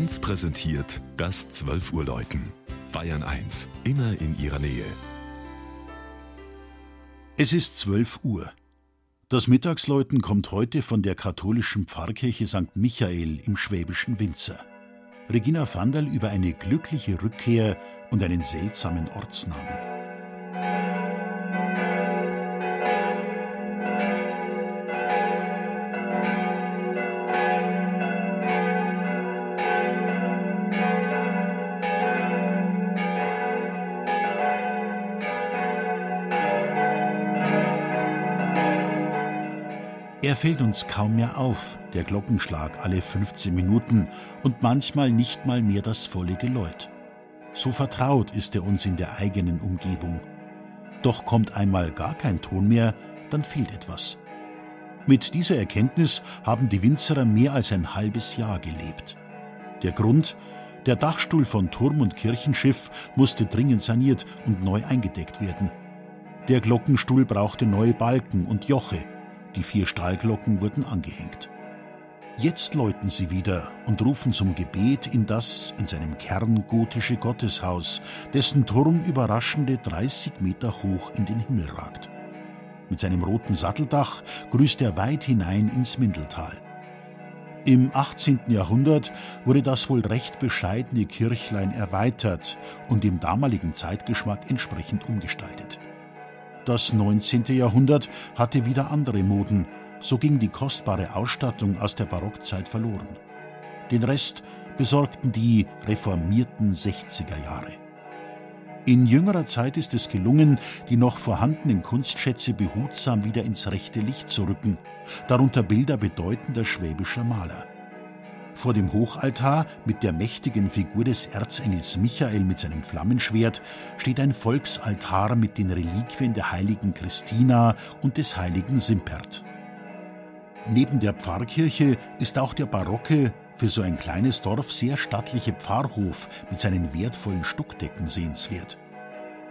1 präsentiert das 12 Uhr Läuten. Bayern 1, immer in ihrer Nähe. Es ist 12 Uhr. Das Mittagsläuten kommt heute von der katholischen Pfarrkirche St. Michael im schwäbischen Winzer. Regina Vandal über eine glückliche Rückkehr und einen seltsamen Ortsnamen. Er fällt uns kaum mehr auf, der Glockenschlag alle 15 Minuten und manchmal nicht mal mehr das volle Geläut. So vertraut ist er uns in der eigenen Umgebung. Doch kommt einmal gar kein Ton mehr, dann fehlt etwas. Mit dieser Erkenntnis haben die Winzerer mehr als ein halbes Jahr gelebt. Der Grund? Der Dachstuhl von Turm und Kirchenschiff musste dringend saniert und neu eingedeckt werden. Der Glockenstuhl brauchte neue Balken und Joche, die vier Stahlglocken wurden angehängt. Jetzt läuten sie wieder und rufen zum Gebet in das in seinem Kern gotische Gotteshaus, dessen Turm überraschende 30 Meter hoch in den Himmel ragt. Mit seinem roten Satteldach grüßt er weit hinein ins Mindeltal. Im 18. Jahrhundert wurde das wohl recht bescheidene Kirchlein erweitert und dem damaligen Zeitgeschmack entsprechend umgestaltet. Das 19. Jahrhundert hatte wieder andere Moden, so ging die kostbare Ausstattung aus der Barockzeit verloren. Den Rest besorgten die reformierten 60er Jahre. In jüngerer Zeit ist es gelungen, die noch vorhandenen Kunstschätze behutsam wieder ins rechte Licht zu rücken, darunter Bilder bedeutender schwäbischer Maler. Vor dem Hochaltar mit der mächtigen Figur des Erzengels Michael mit seinem Flammenschwert steht ein Volksaltar mit den Reliquien der heiligen Christina und des heiligen Simpert. Neben der Pfarrkirche ist auch der barocke, für so ein kleines Dorf sehr stattliche Pfarrhof mit seinen wertvollen Stuckdecken sehenswert.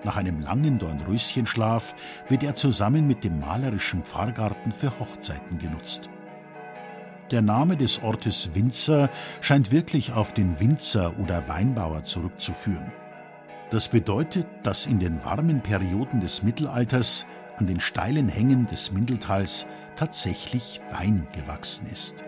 Nach einem langen Dornröschenschlaf wird er zusammen mit dem malerischen Pfarrgarten für Hochzeiten genutzt. Der Name des Ortes Winzer scheint wirklich auf den Winzer oder Weinbauer zurückzuführen. Das bedeutet, dass in den warmen Perioden des Mittelalters an den steilen Hängen des Mindeltals tatsächlich Wein gewachsen ist.